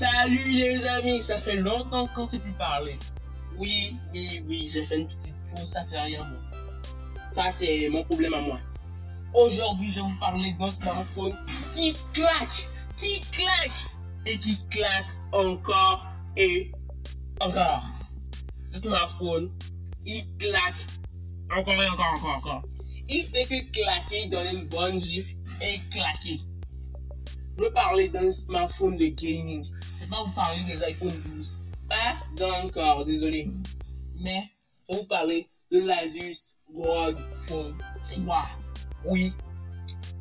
Salut les amis, ça fait longtemps qu'on s'est plus parlé. Oui, oui, oui, j'ai fait une petite pause, ça fait rien. Ça c'est mon problème à moi. Aujourd'hui, je vais vous parler d'un smartphone qui claque, qui claque et qui claque encore et encore. Ce smartphone, il claque encore et encore, encore, encore. Il fait que claquer, dans une bonne gifle et claquer. Je veux parler d'un smartphone de gaming. Je vais pas vous parler des iPhone 12. Pas encore, désolé. Mais je vais vous parler de l'Asus ROG Phone 3. Oui.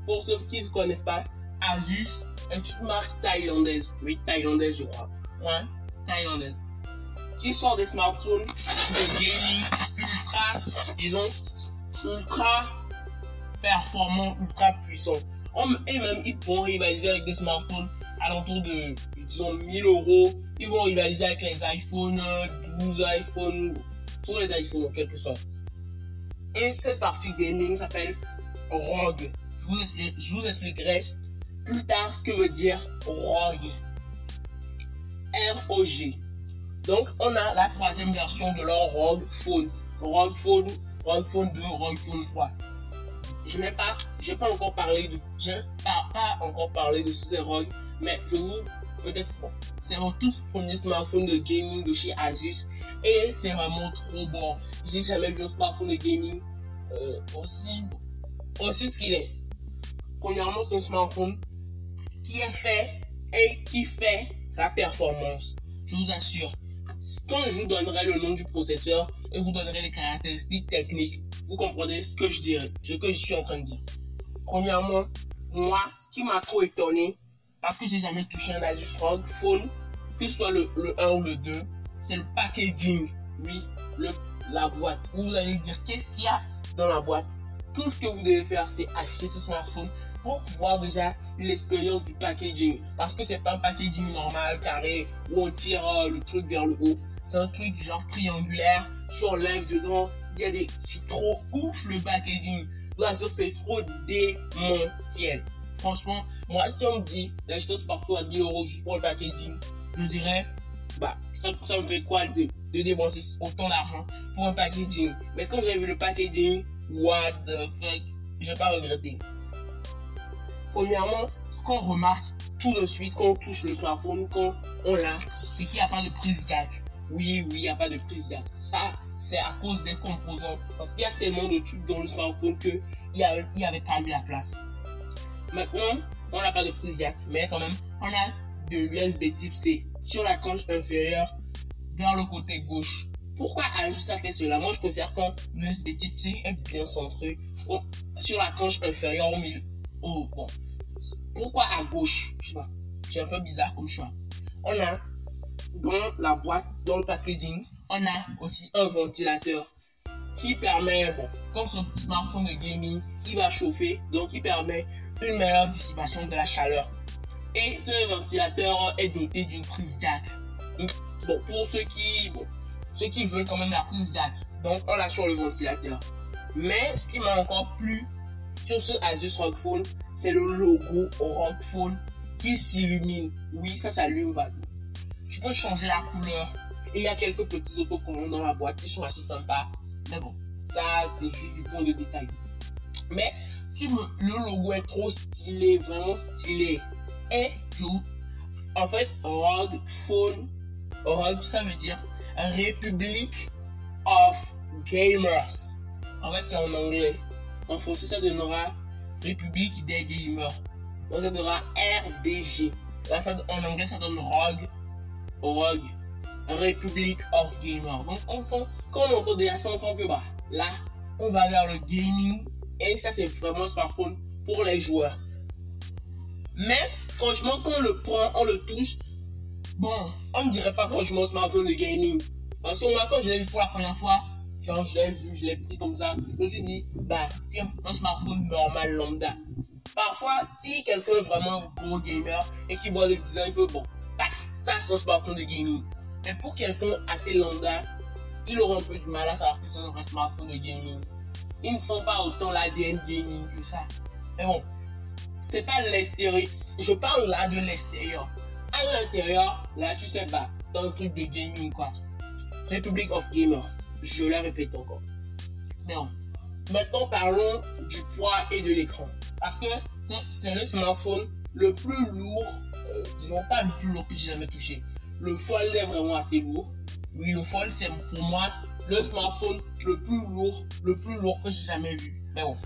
Pour ceux qui ne connaissent pas, Asus est une marque thaïlandaise. Oui, thaïlandaise, je crois. Ouais, thaïlandaise. Qui sort des smartphones de gaming ultra, disons, ultra performants, ultra puissants. Et même, ils vont rivaliser avec des smartphones alentour de, disons, 1000 euros. Ils vont rivaliser avec les iPhone 12, iPhone, tous les iPhones en quelque sorte. Et cette partie gaming s'appelle ROG. Je vous, je vous expliquerai plus tard ce que veut dire ROG. R-O-G. Donc, on a la troisième version de leur ROG Phone. ROG Phone, ROG Phone 2, ROG Phone 3 je n'ai pas, pas encore parlé de, j'ai pas encore parlé de ces ROG, mais je vous, peut-être, bon, c'est mon tout premier smartphone de gaming de chez Asus et c'est vraiment trop bon. J'ai jamais vu un smartphone de gaming euh, aussi, aussi ce qu'il est. Premièrement, c'est un smartphone qui est fait et qui fait la performance. Je vous assure. Quand je vous donnerai le nom du processeur et vous donnerai les caractéristiques techniques, vous comprenez ce que je dirais, ce que je suis en train de dire. Premièrement, moi, ce qui m'a trop étonné, parce que j'ai jamais touché un Asus ROG Phone, que ce soit le, 1 ou le 2, c'est le packaging. Oui, le, la boîte. Vous allez dire qu'est-ce qu'il y a dans la boîte? Tout ce que vous devez faire, c'est acheter ce smartphone pour voir déjà l'expérience du packaging. Parce que c'est pas un packaging normal, carré, où on tire euh, le truc vers le haut. C'est un truc genre triangulaire, sur lève dedans, il y a des. C'est trop ouf le packaging. Là, c'est trop démentiel. Franchement, moi, si on me dit d'acheter ce parfois à 10 euros juste pour le packaging, je dirais, bah, ça, ça me fait quoi de, de dépenser autant d'argent pour un packaging? Mais quand j'ai vu le packaging, what the fuck, j'ai pas regretté. Premièrement, ce qu'on remarque tout de suite quand on touche le smartphone, quand on l'a, c'est qu'il n'y a pas de prise jack. Oui, oui, il n'y a pas de prise jack. Ça, c'est à cause des composants. Parce qu'il y a tellement de trucs dans le smartphone qu'il n'y avait pas eu la place. Maintenant, on n'a pas de prise jack, mais quand même, on a de l'USB type C sur la tranche inférieure vers le côté gauche. Pourquoi ça fait cela? Moi, je préfère quand l'USB type C est bien centré sur la tranche inférieure au milieu. Oh, bon. Pourquoi à gauche? Je sais pas. C'est un peu bizarre comme choix. On a dans la boîte, dans le packaging, on a aussi un ventilateur qui permet, bon, comme ce smartphone de gaming, il va chauffer, donc il permet une meilleure dissipation de la chaleur. Et ce ventilateur est doté d'une prise jack. Bon, pour ceux qui, bon, ceux qui veulent quand même la prise jack, donc on l'a sur le ventilateur. Mais ce qui m'a encore plu sur ce Asus ROG Phone, c'est le logo ROG Phone qui s'illumine. Oui, ça s'allume vaguement. Tu peux changer la couleur et il y a quelques petits autocollants dans la boîte qui sont assez sympas. Mais bon, ça, c'est juste du point de détail. Mais ce qui le logo est trop stylé, vraiment stylé. Et tout. En fait, ROG Phone, ROG, ça veut dire Republic of Gamers. En fait, c'est en anglais. En français, ça donnera République des Gamers. Donc, ça donnera RDG. En anglais, ça donne ROG. ROG. Republic of Gamers. Donc, on sent, quand on entend déjà ça, on sent que bah, là, on va vers le gaming. Et ça, c'est vraiment un smartphone pour les joueurs. Mais, franchement, quand on le prend, on le touche, bon, on ne dirait pas franchement smartphone de gaming. Parce que moi, quand je l'ai vu pour la première fois, genre, je l'ai vu, je l'ai pris comme ça, je me suis dit, bah, tiens, un smartphone normal, lambda. Parfois, si quelqu'un est vraiment un gros gamer et qui voit le design, peu bon, tac, ça, c'est un smartphone de gaming. Mais pour quelqu'un assez lambda, il aura un peu du mal à savoir que c'est un vrai smartphone de gaming. Ils ne sont pas autant l'ADN gaming que ça. Mais bon, c'est pas l'extérieur. Je parle là de l'extérieur. À l'intérieur, là, tu sais pas, dans le truc de gaming, quoi. Republic of Gamers. Je la répète encore. Mais bon. Maintenant, parlons du poids et de l'écran. Parce que c'est le smartphone le plus lourd, euh, disons pas le plus lourd que j'ai jamais touché. Le Fold est vraiment assez lourd. Oui, le Fold, c'est pour moi le smartphone le plus lourd, le plus lourd que j'ai jamais vu. Mais bon.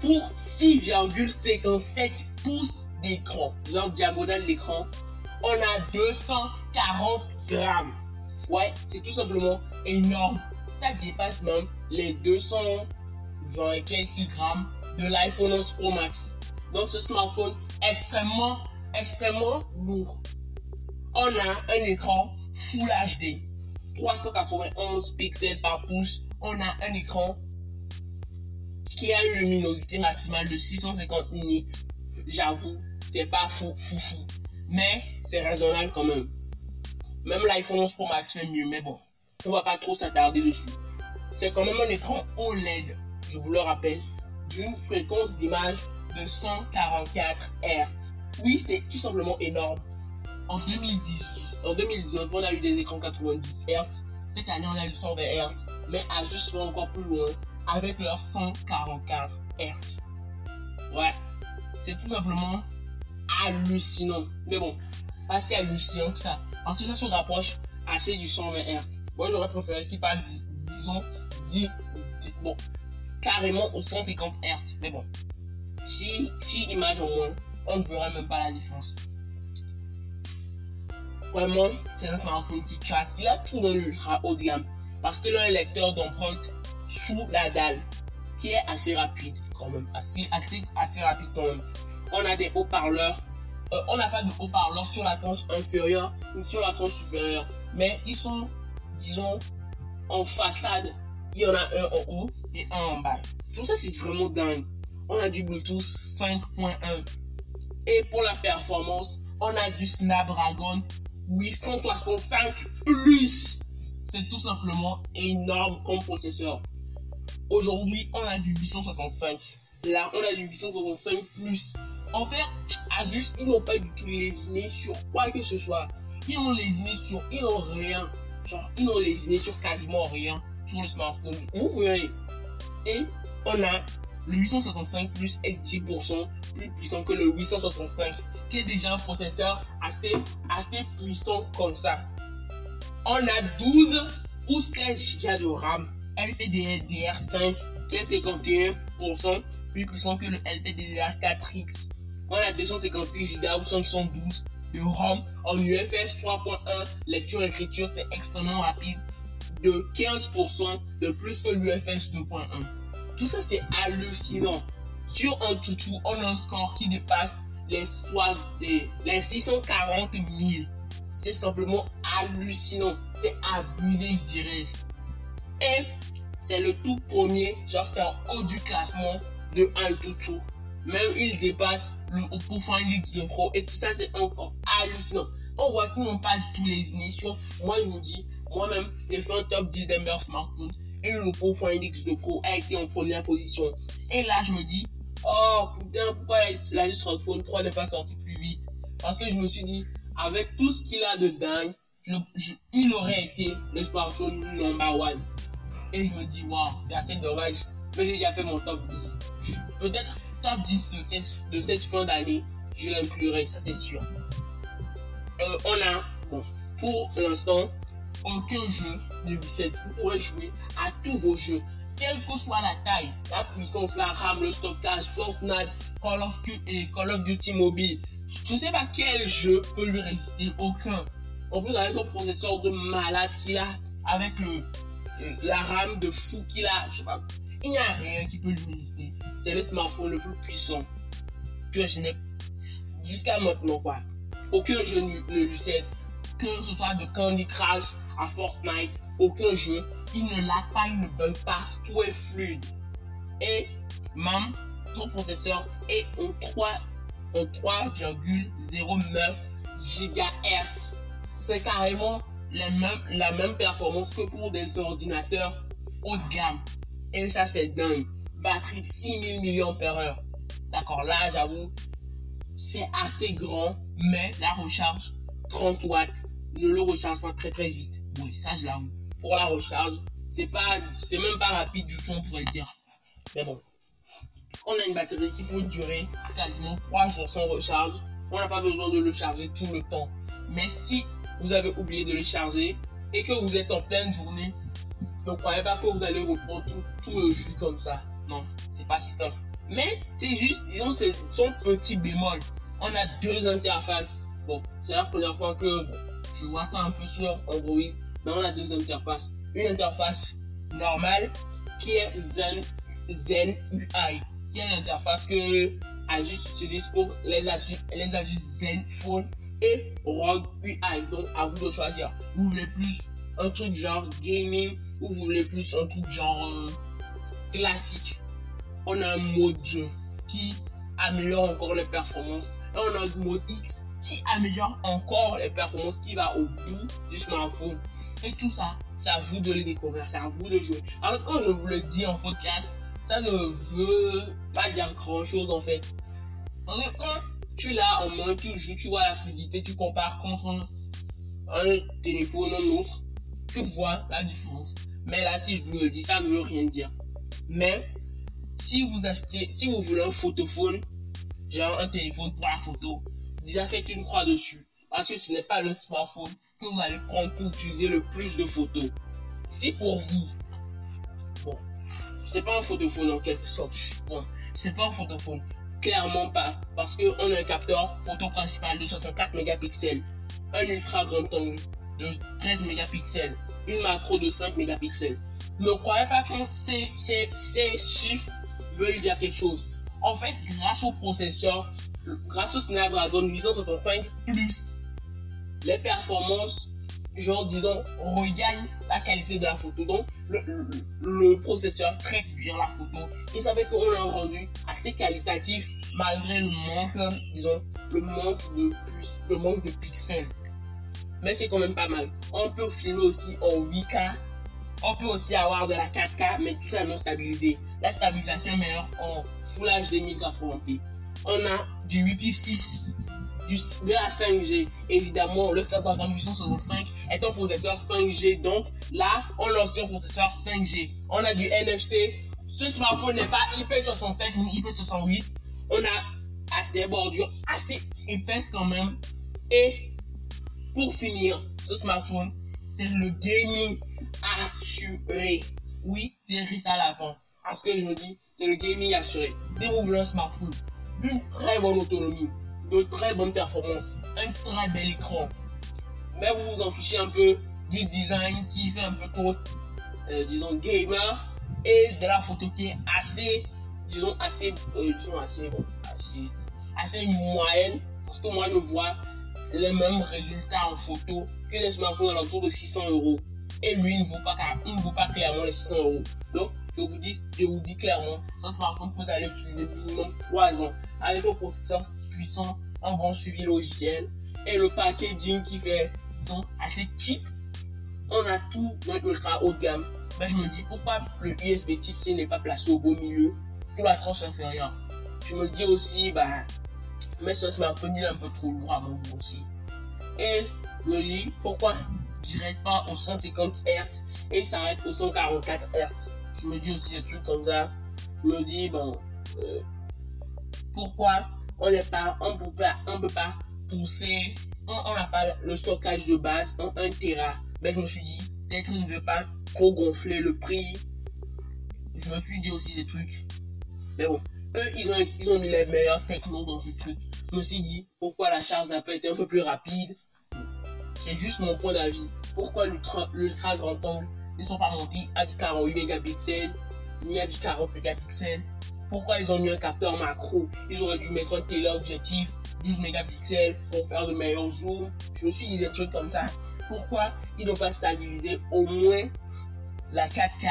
Pour 6,57 pouces d'écran, genre diagonale l'écran, on a 240 grammes. Ouais, c'est tout simplement énorme. Ça dépasse même les 220 et quelques grammes de l'iPhone 11 Pro Max. Donc ce smartphone extrêmement, extrêmement lourd. On a un écran Full HD, 391 pixels par pouce. On a un écran qui a une luminosité maximale de 650 nits. J'avoue, c'est pas fou, fou, fou. Mais c'est raisonnable quand même. Même l'iPhone 11 Pro Max fait mieux, mais bon, on va pas trop s'attarder dessus. C'est quand même un écran OLED, je vous le rappelle, d'une fréquence d'image de 144 Hz. Oui, c'est tout simplement énorme. En 2010, en 2019, on a eu des écrans 90 Hz. Cette année, on a eu 120 Hz. Mais à juste encore plus loin, avec leurs 144 Hz. Ouais, c'est tout simplement hallucinant. Mais bon, si hallucinant que ça. Parce que ça se rapproche assez du 120 Hz. Moi, j'aurais préféré qu'il parle, disons, dit, bon, carrément au 150 Hz. Mais bon, si, si image au moins, on ne verra même pas la différence. Vraiment, c'est un smartphone qui craque. Il a tout dans l'ultra haut de gamme. Parce que là, un lecteur d'empreinte sous la dalle, qui est assez rapide quand même. Assez, assez, assez rapide quand même. On a des haut-parleurs. Euh, on n'a pas de haut-parleurs sur la tranche inférieure ni sur la tranche supérieure. Mais ils sont, disons, en façade. Il y en a un en haut et un en bas. Tout ça, c'est vraiment dingue. On a du Bluetooth 5.1. Et pour la performance, on a du Snapdragon 865 plus. C'est tout simplement énorme comme processeur. Aujourd'hui, on a du 865. Là, on a du 865 plus. En fait, juste, ils n'ont pas du tout lésiné sur quoi que ce soit. Ils ont lésiné sur, ils n'ont rien. Genre, ils ont lésiné sur quasiment rien sur le smartphone. Vous verrez. Et on a le 865 plus est 10% plus puissant que le 865 qui est déjà un processeur assez, assez puissant comme ça. On a 12 ou 16 Go de RAM LPDDR5 qui est 51% plus puissant que le LPDDR4X. On a 256 Go ou 112 de RAM en UFS 3.1. Lecture-écriture, c'est extrêmement rapide. De 15% de plus que l'UFS 2.1. Tout ça, c'est hallucinant. Sur un toutou, on a un score qui dépasse les, les 640 000. C'est simplement hallucinant. C'est abusé, je dirais. Et c'est le tout premier, genre c'est en haut du classement de Antutu. Même il dépasse le Oppo Find X2 Pro et tout ça c'est encore hallucinant. On voit n'ont pas du tout les initiaux. Moi je vous dis, moi-même j'ai fait un top 10 des meilleurs smartphones et le Oppo Find X2 Pro a été en première position. Et là je me dis, oh putain pourquoi la, smartphone 3 n'est pas sortie plus vite? Parce que je me suis dit, avec tout ce qu'il a de dingue, il aurait été le smartphone number one. Et je me dis, waouh, c'est assez dommage. Mais j'ai déjà fait mon top 10. Peut-être top 10 de cette, de fin d'année, je l'inclurai, ça c'est sûr. Euh, on a, pour l'instant, aucun jeu de 17. Vous pourrez jouer à tous vos jeux, quelle que soit la taille, la puissance, la RAM, le stockage, Fortnite, Call of, et Call of Duty Mobile. Je ne sais pas quel jeu peut lui résister, aucun. En plus, avec un processeur de malade qu'il a, avec le, la RAM de fou qu'il a, je sais pas, il n'y a rien qui peut lui résister. C'est le smartphone le plus puissant que je n'ai jusqu'à maintenant, quoi. Aucun jeu ne, lui cède. Que ce soit de Candy Crush à Fortnite, aucun jeu, il ne lag pas, il ne bug pas, tout est fluide. Et même son processeur est en 3,09 GHz. C'est carrément la même, la même performance que pour des ordinateurs haut de gamme. Et ça, c'est dingue. Batterie 6000 mAh. D'accord, là, j'avoue, c'est assez grand, mais la recharge 30 watts ne le recharge pas très très vite. Oui, ça je l'avoue. Pour la recharge, c'est pas, c'est même pas rapide du tout, on pourrait dire. Mais bon, on a une batterie qui peut durer quasiment 3 jours sans recharge. On n'a pas besoin de le charger tout le temps. Mais si vous avez oublié de le charger et que vous êtes en pleine journée, ne croyez pas que vous allez reprendre tout, le jus comme ça. Non, c'est pas si simple. Mais c'est juste, disons, c'est son petit bémol. On a deux interfaces. C'est la première fois que je vois ça un peu sur Android. Mais on a deux interfaces. Une interface normale qui est Zen, Zen UI. Qui est l'interface que Asus utilise pour les Asus, les Zen Phone et Rogue UI. Donc, à vous de choisir. Vous voulez plus un truc genre gaming ou vous voulez plus un truc genre euh, classique? On a un mode jeu qui améliore encore les performances. Et on a un mode X qui améliore encore les performances, qui va au bout du smartphone. Et tout ça, c'est à vous de les découvrir, c'est à vous de jouer. Alors quand je vous le dis en podcast, ça ne veut pas dire grand chose en fait. Parce que quand tu es là en main, tu joues, tu vois la fluidité, tu compares contre un téléphone, un autre, tu vois la différence. Mais là, si je vous le dis, ça ne veut rien dire. Mais si vous achetez, si vous voulez un photophone, genre un téléphone pour la photo, déjà faites une croix dessus. Parce que ce n'est pas le smartphone que vous allez prendre pour utiliser le plus de photos. Si pour vous, bon, c'est pas un photophone en quelque sorte, bon, c'est pas un photophone, clairement pas, parce qu'on a un capteur photo principal de 64 mégapixels, un ultra grand angle de 13 mégapixels, une macro de 5 mégapixels. Ne croyez pas que ces, ces, ces chiffres veulent dire quelque chose. En fait, grâce au processeur, grâce au Snapdragon 865 Plus, les performances, genre disons, regagnent la qualité de la photo. Donc, le, processeur traite bien la photo. Il savait qu'on l'a rendu assez qualitatif malgré le manque, disons, le manque de, le manque de pixels mais c'est quand même pas mal. On peut filmer aussi en 8K. On peut aussi avoir de la 4K, mais tout ça non stabilisé. La stabilisation est meilleure en Full HD 1080p. On a du Wi-Fi 6, du, de la 5G. Évidemment, le Snapdragon 865 est un processeur 5G. Donc là, on lance un processeur 5G. On a du NFC. Ce smartphone n'est pas IP67 ni IP68. On a des bordures assez épaisses quand même. Et pour finir, ce smartphone, c'est le gaming assuré. Oui, j'ai écrit ça à la fin. Parce que je me dis, c'est le gaming assuré. Si vous voulez un smartphone, une très bonne autonomie, de très bonnes performances, un très bel écran, mais vous vous en fichez un peu du design qui fait un peu trop, euh, disons, gamer, et de la photo qui est assez, disons, assez, euh, disons, assez, bon, assez, assez moyenne. Parce moi, je vois les mêmes résultats en photo que les smartphones à l'entour de 600 euros. Et lui, ne vaut pas, il ne vaut pas clairement les 600 euros. Donc, je vous dis, je vous dis clairement, ce smartphone, vous allez utiliser minimum 3 ans avec un processeur puissant, un bon suivi logiciel et le packaging qui fait, disons, assez cheap. On a tout dans ultra haut de gamme. Mais je me dis, pourquoi le USB type C n'est pas placé au beau milieu, sur la tranche inférieure? Je me dis aussi, bah, mais ce smartphone il est un peu trop lourd à mon aussi. Et me dit pourquoi dirais pas au 150 Hz et s'arrête au 144 Hz. Je me dis aussi des trucs comme ça. Je me dis bon euh, pourquoi on n'est pas, on peut pas, on peut pas pousser, on n'a pas le stockage de base en 1 Tera. Mais je me suis dit peut-être il ne veut pas trop gonfler le prix. Je me suis dit aussi des trucs. Mais bon, eux, ils ont, ils ont mis les meilleurs technos dans ce truc. Je me suis dit, pourquoi la charge n'a pas été un peu plus rapide? C'est juste mon point d'avis. Pourquoi l'ultra grand angle ne sont pas montés à du 48 mégapixels ni à du 40 mégapixels Pourquoi ils ont mis un capteur macro? Ils auraient dû mettre un téléobjectif 12 mégapixels pour faire de meilleurs zooms. Je me suis dit des trucs comme ça. Pourquoi ils n'ont pas stabilisé au moins la 4K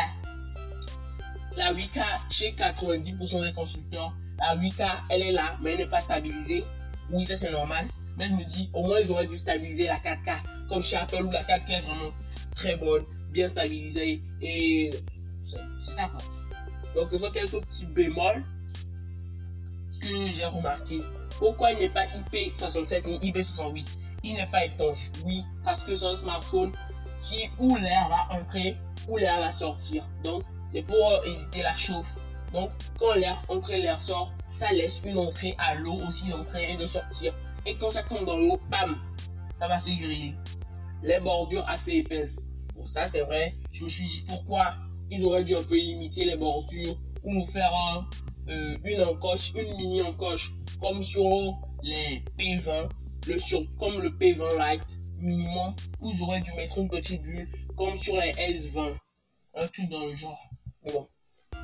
la 8K, chez 90% des constructeurs, la 8K, elle est là, mais elle n'est pas stabilisée. Oui, ça c'est normal. Mais je me dis, au moins ils auraient dû stabiliser la 4K. Comme chez Apple où la 4K est vraiment très bonne, bien stabilisée. Et c'est ça. Donc ce sont quelques petits bémols que j'ai remarqué. Pourquoi il n'est pas IP67 ni IP68 il n'est pas étanche. Oui, parce que c'est un smartphone qui où l'air va entrer, où l'air va sortir. Donc, c'est pour éviter la chauffe. Donc, quand l'air entre l'air sort, ça laisse une entrée à l'eau aussi d'entrer et de sortir. Et quand ça tombe dans l'eau, bam, ça va se griller. Les bordures assez épaisses. Bon, ça c'est vrai. Je me suis dit pourquoi ils auraient dû un peu limiter les bordures ou nous faire euh, une encoche, une mini encoche, comme sur les P20, le sur, comme le P20 Lite minimum, où j'aurais dû mettre une petite bulle, comme sur les S20, un truc dans le genre. bon,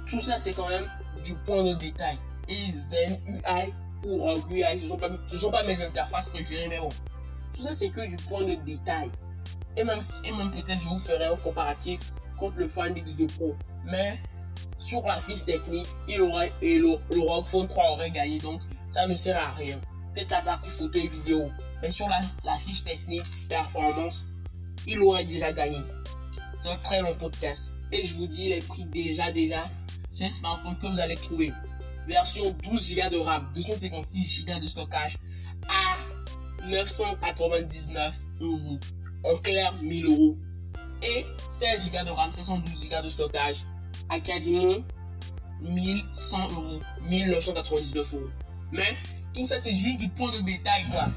tout ça c'est quand même du point de détail. Et Zen UI ou Rogue UI, ce ne sont, pas, sont pas mes interfaces préférées, mais bon, tout ça c'est que du point de détail. Et même, et même peut-être je vous ferai un comparatif contre le Find X2 Pro. Mais sur la fiche technique, il aurait, et le, le ROG Phone 3 aurait gagné, donc ça ne sert à rien. Peut-être la partie photo et vidéo, mais sur la, fiche technique, performance, il aurait déjà gagné. C'est un très long podcast. Et je vous dis les prix déjà, déjà. C'est smartphone que vous allez trouver. Version 12 Go de RAM, 256 Go de stockage à 999 euros. En clair, 1000 euros. Et 16 Go de RAM, 512 Go de stockage à quasiment 1100 euros, 1999 euros. Mais tout ça, c'est juste du point de détail, quoi.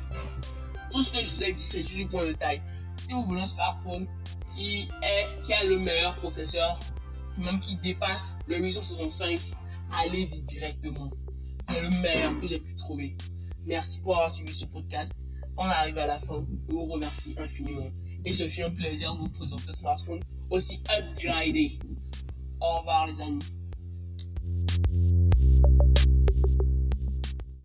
Tout ce que je vous ai dit, c'est juste du point de détail. Si vous voulez un smartphone qui, est, qui a le meilleur processeur, même qui dépasse le 865, allez-y directement. C'est le meilleur que j'ai pu trouver. Merci pour avoir suivi ce podcast. On arrive à la fin. Je vous remercie infiniment. Et ce fut un plaisir de vous présenter ce smartphone aussi upgradé. Au revoir les amis.